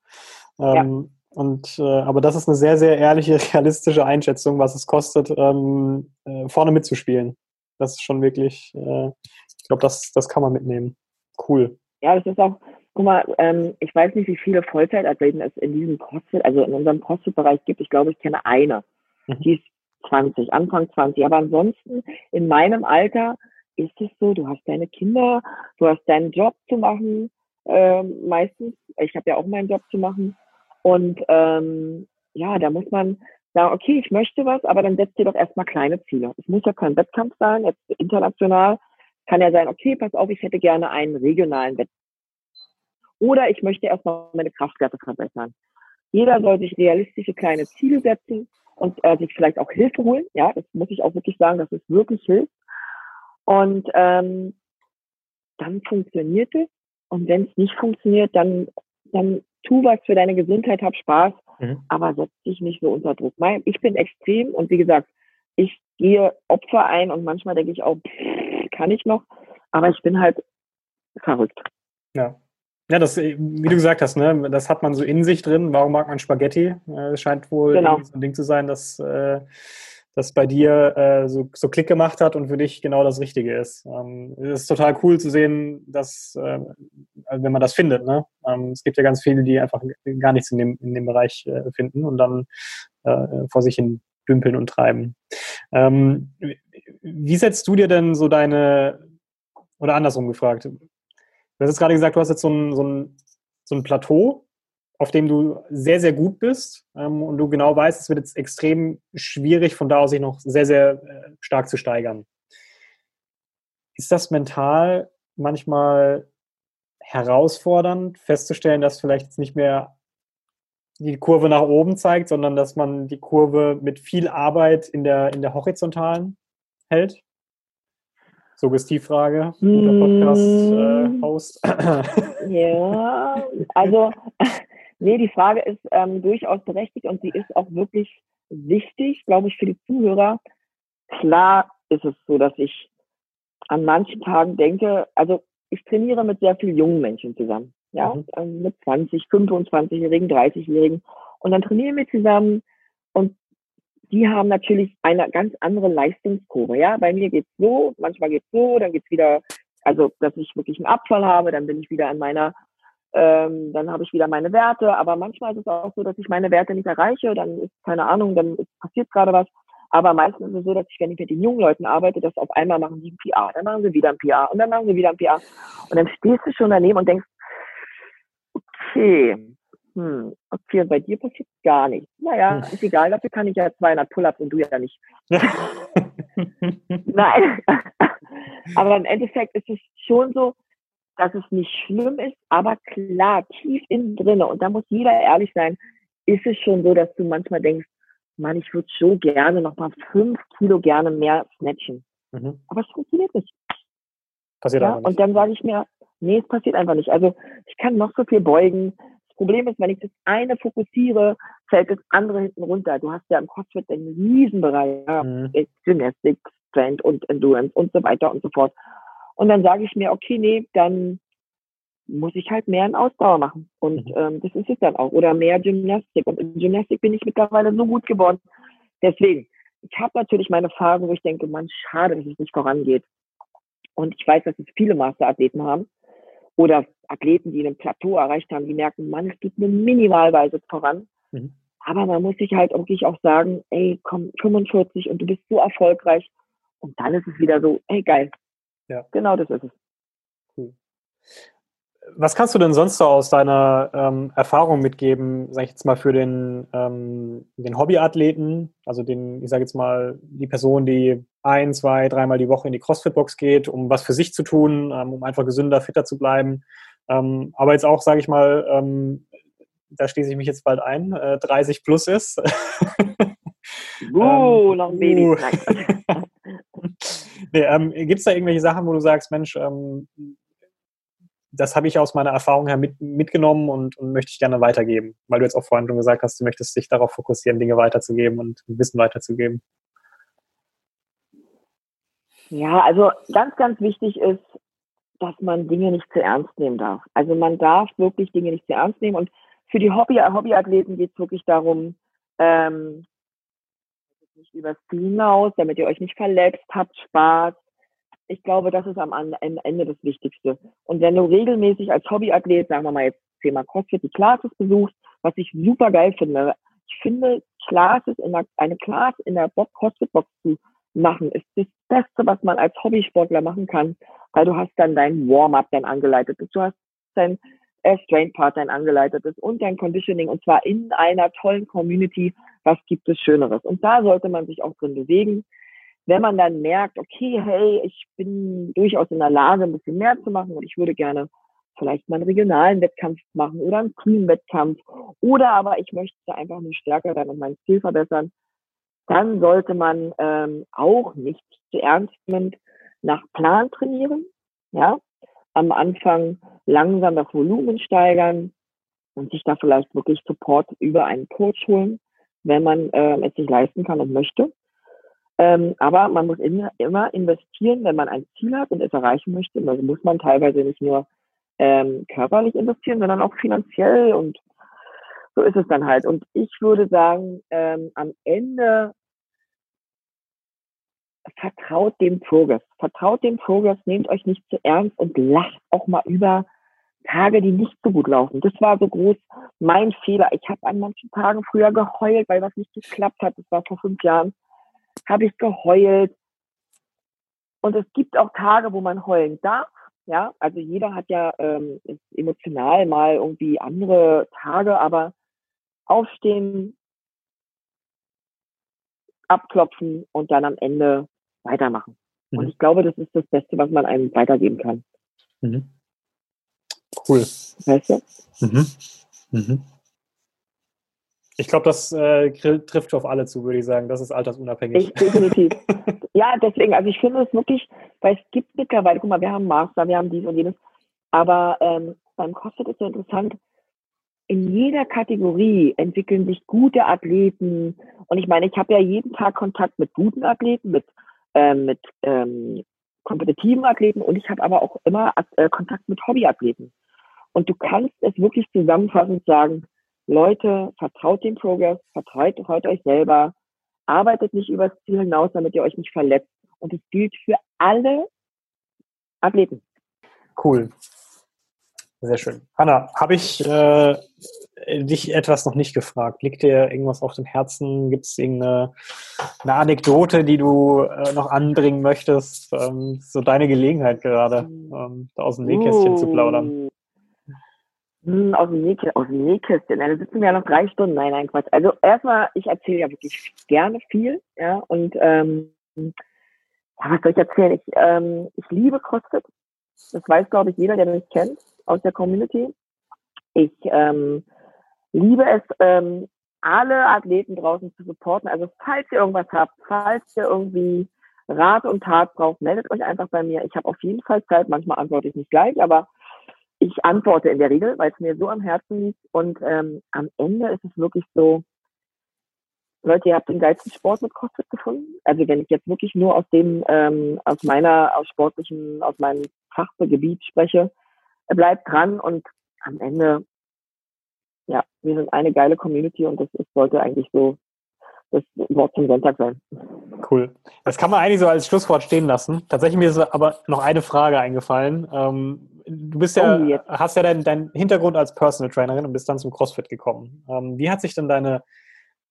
Ähm, ja. Und äh, aber das ist eine sehr, sehr ehrliche, realistische Einschätzung, was es kostet, ähm, äh, vorne mitzuspielen. Das ist schon wirklich, äh, ich glaube, das, das kann man mitnehmen. Cool. Ja, das ist auch, guck mal, ähm, ich weiß nicht, wie viele Vollzeitathleten es in diesem CrossFit, also in unserem CrossFit-Bereich gibt. Ich glaube, ich kenne eine. Mhm. Die ist 20, Anfang 20. Aber ansonsten in meinem Alter ist es so, du hast deine Kinder, du hast deinen Job zu machen, äh, meistens. Ich habe ja auch meinen Job zu machen. Und ähm, ja, da muss man sagen, okay, ich möchte was, aber dann setzt dir doch erstmal kleine Ziele. Es muss ja kein Wettkampf sein, jetzt international. Kann ja sein, okay, pass auf, ich hätte gerne einen regionalen Wettkampf. Oder ich möchte erstmal meine Kraftwerte verbessern. Jeder soll sich realistische kleine Ziele setzen und äh, sich vielleicht auch Hilfe holen. Ja, das muss ich auch wirklich sagen, dass es wirklich hilft. Und ähm, dann funktioniert es. Und wenn es nicht funktioniert, dann, dann tu was für deine Gesundheit, hab Spaß, mhm. aber setz dich nicht so unter Druck. Ich bin extrem und wie gesagt, ich gehe Opfer ein und manchmal denke ich auch, pff, kann ich noch, aber ich bin halt verrückt. Ja. Ja, das, wie du gesagt hast, ne, das hat man so in sich drin. Warum mag man Spaghetti? Es scheint wohl genau. so ein Ding zu sein, dass äh, das bei dir äh, so, so Klick gemacht hat und für dich genau das Richtige ist. Ähm, es ist total cool zu sehen, dass, äh, wenn man das findet, ne? Ähm, es gibt ja ganz viele, die einfach gar nichts in dem, in dem Bereich äh, finden und dann äh, vor sich hin dümpeln und treiben. Ähm, wie setzt du dir denn so deine, oder andersrum gefragt, du hast jetzt gerade gesagt, du hast jetzt so ein, so ein, so ein Plateau, auf dem du sehr, sehr gut bist ähm, und du genau weißt, es wird jetzt extrem schwierig, von da aus sich noch sehr, sehr äh, stark zu steigern. Ist das mental manchmal herausfordernd, festzustellen, dass vielleicht jetzt nicht mehr die Kurve nach oben zeigt, sondern dass man die Kurve mit viel Arbeit in der, in der horizontalen hält? Suggestivfrage, guter Podcast-Host. Äh, ja, also, nee, die Frage ist ähm, durchaus berechtigt und sie ist auch wirklich wichtig, glaube ich, für die Zuhörer. Klar ist es so, dass ich an manchen Tagen denke, also ich trainiere mit sehr vielen jungen Menschen zusammen, ja, mhm. Ähm, mit 20, 25-Jährigen, 30-Jährigen und dann trainieren wir zusammen und die haben natürlich eine ganz andere Leistungskurve. Ja, bei mir geht's so, manchmal geht's so, dann geht's wieder, also dass ich wirklich einen Abfall habe, dann bin ich wieder an meiner, ähm, dann habe ich wieder meine Werte. Aber manchmal ist es auch so, dass ich meine Werte nicht erreiche. Dann ist keine Ahnung, dann ist, passiert gerade was. Aber meistens ist es so, dass ich, wenn ich mit den jungen Leuten arbeite, dass auf einmal machen die ein PR, dann machen sie wieder ein PR und dann machen sie wieder ein PR. Und dann stehst du schon daneben und denkst, okay, hm, okay, bei dir passiert gar nichts. Naja, hm. ist egal, dafür kann ich ja 200 Pull-ups und du ja nicht. Nein, aber im Endeffekt ist es schon so, dass es nicht schlimm ist, aber klar, tief innen drinne, und da muss jeder ehrlich sein, ist es schon so, dass du manchmal denkst, Mann, ich würde so gerne noch mal fünf Kilo gerne mehr snatchen. Mhm. Aber es funktioniert nicht. Passiert ja? nicht. Und dann sage ich mir, nee, es passiert einfach nicht. Also ich kann noch so viel beugen, Problem ist, wenn ich das eine fokussiere, fällt das andere hinten runter. Du hast ja im CrossFit einen Riesenbereich, ja, mhm. Gymnastik, Strength und Endurance und so weiter und so fort. Und dann sage ich mir, okay, nee, dann muss ich halt mehr in Ausdauer machen. Und mhm. ähm, das ist es dann auch. Oder mehr Gymnastik. Und in Gymnastik bin ich mittlerweile so gut geworden. Deswegen, ich habe natürlich meine Phasen, wo ich denke, man, schade, dass es nicht vorangeht. Und ich weiß, dass es viele Masterathleten haben oder Athleten, die ein Plateau erreicht haben, die merken, man, es geht nur minimalweise voran. Mhm. Aber man muss sich halt wirklich auch sagen, ey, komm, 45 und du bist so erfolgreich. Und dann ist es wieder so, ey, geil. Ja. Genau das ist es. Cool. Was kannst du denn sonst so aus deiner ähm, Erfahrung mitgeben, sag ich jetzt mal, für den, ähm, den Hobbyathleten, also den, ich sage jetzt mal, die Person, die ein, zwei, dreimal die Woche in die CrossFit-Box geht, um was für sich zu tun, ähm, um einfach gesünder, fitter zu bleiben. Ähm, aber jetzt auch, sage ich mal, ähm, da schließe ich mich jetzt bald ein, äh, 30 plus ist. uh, noch ein Baby. Uh. nee, ähm, Gibt es da irgendwelche Sachen, wo du sagst, Mensch, ähm, das habe ich aus meiner Erfahrung her mit, mitgenommen und, und, möchte ich gerne weitergeben, weil du jetzt auch vorhin schon gesagt hast, du möchtest dich darauf fokussieren, Dinge weiterzugeben und Wissen weiterzugeben. Ja, also ganz, ganz wichtig ist, dass man Dinge nicht zu ernst nehmen darf. Also man darf wirklich Dinge nicht zu ernst nehmen und für die Hobby Hobbyathleten geht es wirklich darum, ähm, nicht übers Ziel hinaus, damit ihr euch nicht verletzt, habt Spaß, ich glaube, das ist am Ende das Wichtigste. Und wenn du regelmäßig als Hobbyathlet, sagen wir mal jetzt Thema CrossFit, die Classes besuchst, was ich super geil finde, ich finde, Classes in der, eine Class in der CrossFit-Box zu machen, ist das Beste, was man als Hobbysportler machen kann, weil du hast dann dein Warm-up dann angeleitetes, du hast dein äh, Strength-Part dein angeleitetes und dein Conditioning und zwar in einer tollen Community. Was gibt es Schöneres? Und da sollte man sich auch drin bewegen wenn man dann merkt, okay, hey, ich bin durchaus in der Lage, ein bisschen mehr zu machen und ich würde gerne vielleicht mal einen regionalen Wettkampf machen oder einen Team-Wettkampf oder aber ich möchte einfach nur stärker werden und mein Ziel verbessern, dann sollte man ähm, auch nicht zu ernst nehmend nach Plan trainieren, ja, am Anfang langsam das Volumen steigern und sich da vielleicht wirklich Support über einen Coach holen, wenn man äh, es sich leisten kann und möchte. Ähm, aber man muss in, immer investieren, wenn man ein Ziel hat und es erreichen möchte. Also muss man teilweise nicht nur ähm, körperlich investieren, sondern auch finanziell und so ist es dann halt. Und ich würde sagen, ähm, am Ende vertraut dem Progress. Vertraut dem Progress, nehmt euch nicht zu ernst und lacht auch mal über Tage, die nicht so gut laufen. Das war so groß mein Fehler. Ich habe an manchen Tagen früher geheult, weil was nicht geklappt hat. Das war vor fünf Jahren habe ich geheult. Und es gibt auch Tage, wo man heulen darf Ja, also jeder hat ja ähm, emotional mal irgendwie andere Tage, aber aufstehen, abklopfen und dann am Ende weitermachen. Mhm. Und ich glaube, das ist das Beste, was man einem weitergeben kann. Mhm. Cool. Weißt du? Mhm. Mhm. Ich glaube, das äh, trifft auf alle zu, würde ich sagen. Das ist altersunabhängig. Ich, definitiv. ja, deswegen, also ich finde es wirklich, weil es gibt mittlerweile, guck mal, wir haben Master, wir haben dies und jenes, aber ähm, beim CrossFit ist so interessant, in jeder Kategorie entwickeln sich gute Athleten. Und ich meine, ich habe ja jeden Tag Kontakt mit guten Athleten, mit, ähm, mit ähm, kompetitiven Athleten und ich habe aber auch immer äh, Kontakt mit Hobbyathleten. Und du kannst es wirklich zusammenfassend sagen, Leute, vertraut dem Progress, vertraut, vertraut euch selber, arbeitet nicht übers Ziel hinaus, damit ihr euch nicht verletzt. Und es gilt für alle Athleten. Cool. Sehr schön. Hanna, habe ich äh, dich etwas noch nicht gefragt? Liegt dir irgendwas auf dem Herzen? Gibt es irgendeine eine Anekdote, die du äh, noch anbringen möchtest? Ähm, so deine Gelegenheit gerade, ähm, da aus dem Nähkästchen uh. zu plaudern. Hm, aus dem, Nähkästchen, aus dem Nähkästchen. Da sitzen wir ja noch drei Stunden. Nein, nein, Quatsch. Also erstmal, ich erzähle ja wirklich gerne viel, ja, und ähm, ja, was soll ich erzählen? Ich, ähm, ich liebe CrossFit. Das weiß, glaube ich, jeder, der mich kennt aus der Community. Ich ähm, liebe es, ähm, alle Athleten draußen zu supporten. Also falls ihr irgendwas habt, falls ihr irgendwie Rat und Tat braucht, meldet euch einfach bei mir. Ich habe auf jeden Fall Zeit. Manchmal antworte ich nicht gleich, aber ich antworte in der Regel, weil es mir so am Herzen liegt. Und ähm, am Ende ist es wirklich so, Leute, ihr habt den geilsten Sport mit CrossFit gefunden. Also wenn ich jetzt wirklich nur aus dem, ähm, aus meiner, aus sportlichen, aus meinem Fachgebiet spreche, bleibt dran und am Ende, ja, wir sind eine geile Community und das ist, sollte eigentlich so das Wort zum Sonntag sein. Cool. Das kann man eigentlich so als Schlusswort stehen lassen. Tatsächlich mir ist aber noch eine Frage eingefallen. Ähm, du bist ja, oh, hast ja deinen dein Hintergrund als Personal Trainerin und bist dann zum CrossFit gekommen. Ähm, wie hat sich denn deine,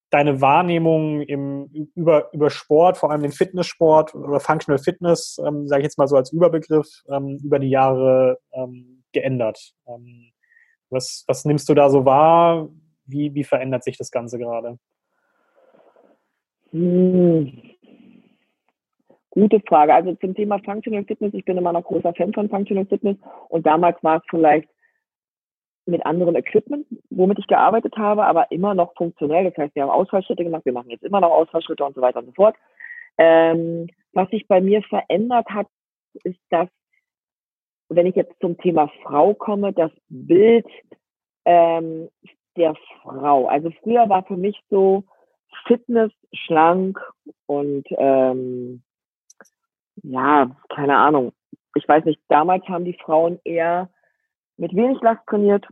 deine Wahrnehmung im, über, über Sport, vor allem den Fitnesssport oder Functional Fitness, ähm, sage ich jetzt mal so als Überbegriff, ähm, über die Jahre ähm, geändert? Ähm, was, was nimmst du da so wahr? Wie, wie verändert sich das Ganze gerade? Hm. Gute Frage. Also zum Thema Functional Fitness, ich bin immer noch großer Fan von Functional Fitness und damals war es vielleicht mit anderem Equipment, womit ich gearbeitet habe, aber immer noch funktionell. Das heißt, wir haben Ausfallschritte gemacht, wir machen jetzt immer noch Ausfallschritte und so weiter und so fort. Ähm, was sich bei mir verändert hat, ist, dass, wenn ich jetzt zum Thema Frau komme, das Bild ähm, der Frau. Also früher war für mich so Fitness, schlank und ähm, ja, keine Ahnung. Ich weiß nicht, damals haben die Frauen eher mit wenig Last trainiert,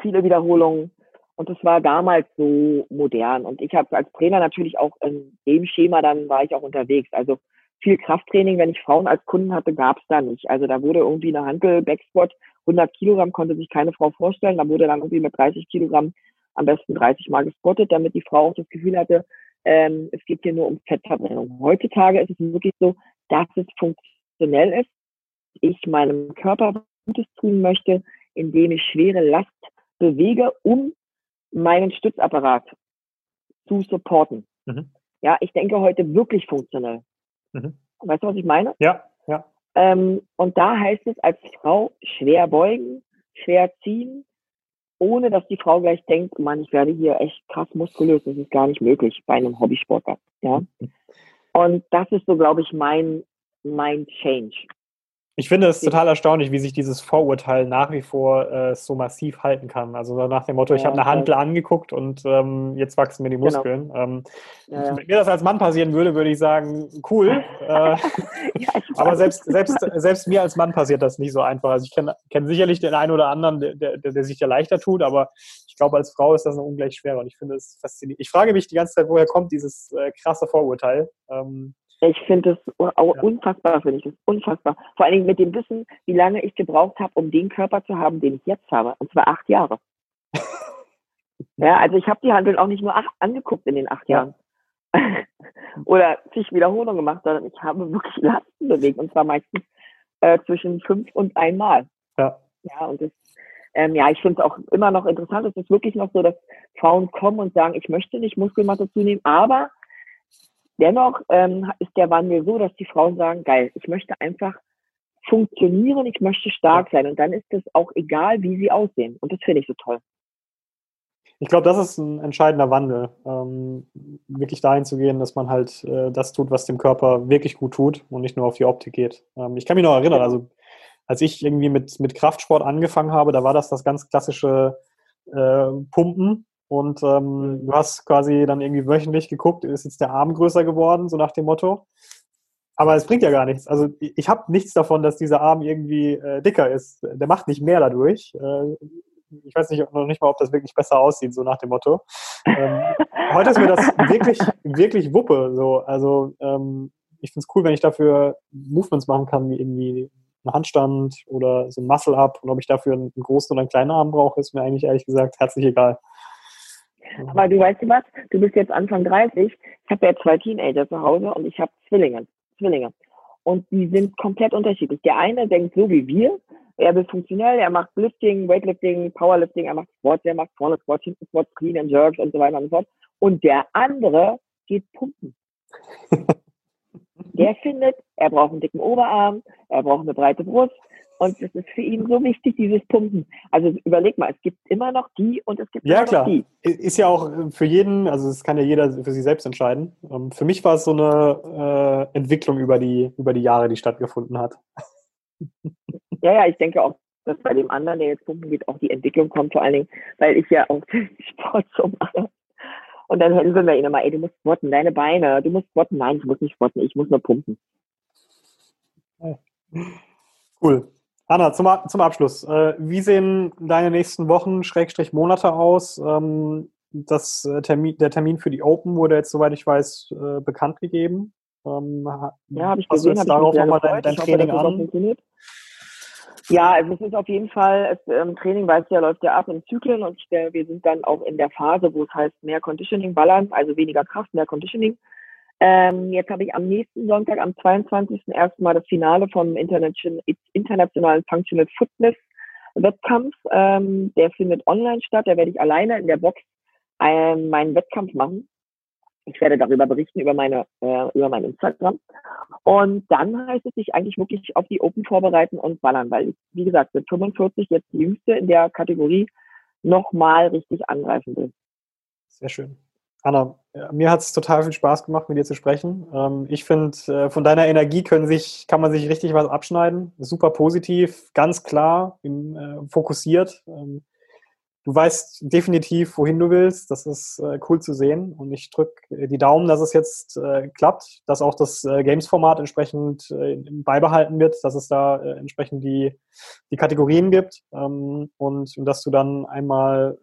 viele Wiederholungen. Und das war damals so modern. Und ich habe als Trainer natürlich auch in dem Schema, dann war ich auch unterwegs. Also viel Krafttraining, wenn ich Frauen als Kunden hatte, gab es da nicht. Also da wurde irgendwie eine Handel, Backsquat, 100 Kilogramm konnte sich keine Frau vorstellen. Da wurde dann irgendwie mit 30 Kilogramm am besten 30 Mal gespottet, damit die Frau auch das Gefühl hatte, ähm, es geht hier nur um Fettverbrennung. Heutzutage ist es wirklich so, dass es funktionell ist. Ich meinem Körper Gutes tun möchte, indem ich schwere Last bewege, um meinen Stützapparat zu supporten. Mhm. Ja, ich denke heute wirklich funktionell. Mhm. Weißt du, was ich meine? Ja, ja. Ähm, und da heißt es als Frau schwer beugen, schwer ziehen, ohne dass die Frau gleich denkt, Mann, ich werde hier echt krass muskulös. Das ist gar nicht möglich bei einem Hobbysportler. Ja. Mhm. Und das ist so, glaube ich, mein, mein Change. Ich finde es total erstaunlich, wie sich dieses Vorurteil nach wie vor äh, so massiv halten kann. Also nach dem Motto, ich habe eine Handel angeguckt und ähm, jetzt wachsen mir die genau. Muskeln. Genau. Ähm, ja, ja. Wenn mir das als Mann passieren würde, würde ich sagen, cool. äh, ja, aber selbst, selbst, selbst mir als Mann passiert das nicht so einfach. Also ich kenne kenn sicherlich den einen oder anderen, der, der, der sich ja leichter tut, aber ich glaube, als Frau ist das noch ungleich schwerer. Und ich finde es faszinierend. Ich frage mich die ganze Zeit, woher kommt dieses äh, krasse Vorurteil. Ähm, ich finde es auch ja. unfassbar, finde ich das unfassbar. Vor allen Dingen mit dem Wissen, wie lange ich gebraucht habe, um den Körper zu haben, den ich jetzt habe. Und zwar acht Jahre. ja, also ich habe die Handeln auch nicht nur acht, angeguckt in den acht ja. Jahren. Oder zig Wiederholungen gemacht, sondern ich habe wirklich Lasten bewegt. Und zwar meistens äh, zwischen fünf und einmal. Ja. Ja, und das, ähm, ja, ich finde es auch immer noch interessant. Es ist wirklich noch so, dass Frauen kommen und sagen, ich möchte nicht Muskelmasse zunehmen, aber dennoch ähm, ist der Wandel so, dass die Frauen sagen, geil, ich möchte einfach funktionieren, ich möchte stark sein. Und dann ist es auch egal, wie sie aussehen. Und das finde ich so toll. Ich glaube, das ist ein entscheidender Wandel, ähm, wirklich dahin zu gehen, dass man halt äh, das tut, was dem Körper wirklich gut tut und nicht nur auf die Optik geht. Ähm, ich kann mich noch erinnern, also als ich irgendwie mit, mit Kraftsport angefangen habe, da war das das ganz klassische äh, Pumpen. Und ähm, du hast quasi dann irgendwie wöchentlich geguckt, ist jetzt der Arm größer geworden, so nach dem Motto. Aber es bringt ja gar nichts. Also ich habe nichts davon, dass dieser Arm irgendwie äh, dicker ist. Der macht nicht mehr dadurch. Äh, ich weiß nicht, noch nicht mal, ob das wirklich besser aussieht, so nach dem Motto. Ähm, heute ist mir das wirklich, wirklich Wuppe. So. Also ähm, ich finde es cool, wenn ich dafür Movements machen kann, wie irgendwie ein Handstand oder so ein Muscle-Up. Und ob ich dafür einen großen oder einen kleinen Arm brauche, ist mir eigentlich ehrlich gesagt herzlich egal. Aber du weißt du was? Du bist jetzt Anfang 30. Ich habe ja zwei Teenager zu Hause und ich habe Zwillinge. Zwillinge. Und die sind komplett unterschiedlich. Der eine denkt so wie wir. Er will funktionell, er macht Lifting, Weightlifting, Powerlifting, er macht Sport, er macht vorne Sport, hinten Sport, Clean and Jerks und so weiter und so fort. Und der andere geht pumpen. der findet, er braucht einen dicken Oberarm, er braucht eine breite Brust, und das ist für ihn so wichtig, dieses Pumpen. Also überleg mal, es gibt immer noch die und es gibt ja, immer klar. noch die. Ist ja auch für jeden, also das kann ja jeder für sich selbst entscheiden. Ähm, für mich war es so eine äh, Entwicklung über die, über die Jahre, die stattgefunden hat. Ja, ja, ich denke auch, dass bei dem anderen, der jetzt pumpen geht, auch die Entwicklung kommt, vor allen Dingen, weil ich ja auch Sport so mache. Und dann hänseln wir ihn immer, ey, du musst squatten, deine Beine, du musst squatten. Nein, ich muss nicht squatten, ich muss nur pumpen. Cool. Anna, zum, zum Abschluss. Äh, wie sehen deine nächsten Wochen, Schrägstrich Monate aus? Ähm, das äh, Termin, der Termin für die Open wurde jetzt, soweit ich weiß, äh, bekannt gegeben. Ähm, ja, habe ich gesehen. Hast du jetzt darauf nochmal dein, dein Training hoffe, an? Ja, also es ist auf jeden Fall, es, ähm, Training, weißt du ja, läuft ja ab in Zyklen und äh, wir sind dann auch in der Phase, wo es heißt mehr Conditioning ballern, also weniger Kraft, mehr Conditioning. Ähm, jetzt habe ich am nächsten Sonntag, am 22. erstmal das Finale vom internationalen Functional Fitness Wettkampf. Ähm, der findet online statt. Da werde ich alleine in der Box ähm, meinen Wettkampf machen. Ich werde darüber berichten über meine äh, über mein Instagram. Und dann heißt es sich eigentlich wirklich auf die Open vorbereiten und ballern, weil ich, wie gesagt, mit 45 jetzt die jüngste in der Kategorie nochmal richtig angreifen will. Sehr schön. Anna, mir hat es total viel Spaß gemacht, mit dir zu sprechen. Ähm, ich finde, äh, von deiner Energie können sich, kann man sich richtig was abschneiden. Super positiv, ganz klar, äh, fokussiert. Ähm, du weißt definitiv, wohin du willst. Das ist äh, cool zu sehen. Und ich drücke die Daumen, dass es jetzt klappt, dass auch das Games-Format entsprechend beibehalten wird, dass es da entsprechend die, die Kategorien gibt ähm, und, und dass du dann einmal,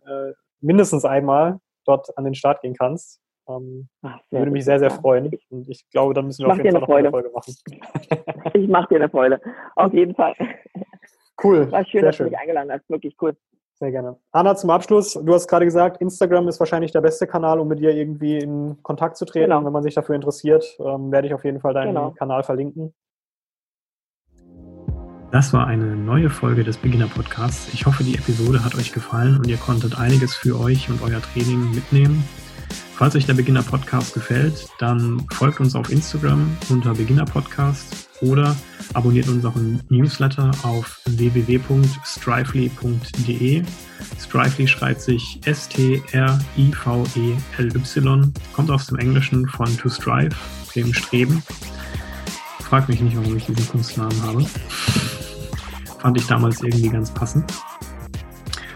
mindestens einmal, dort an den Start gehen kannst. Ähm, Ach, würde mich sehr, sehr freuen. Und ich glaube, dann müssen wir auf jeden Fall noch eine Folge machen. ich mache dir eine Freude. Auf jeden Fall. Cool. War schön, sehr dass schön. du mich eingeladen hast. Wirklich cool. Sehr gerne. Anna, zum Abschluss, du hast gerade gesagt, Instagram ist wahrscheinlich der beste Kanal, um mit dir irgendwie in Kontakt zu treten. Genau. Wenn man sich dafür interessiert, ähm, werde ich auf jeden Fall deinen genau. Kanal verlinken. Das war eine neue Folge des Beginner Podcasts. Ich hoffe, die Episode hat euch gefallen und ihr konntet einiges für euch und euer Training mitnehmen. Falls euch der Beginner Podcast gefällt, dann folgt uns auf Instagram unter Beginner Podcast oder abonniert unseren Newsletter auf www.strively.de. Strively schreibt sich S-T-R-I-V-E-L-Y, kommt aus dem Englischen von to strive, dem Streben. Frag mich nicht, warum ich diesen Kunstnamen habe. Fand ich damals irgendwie ganz passend.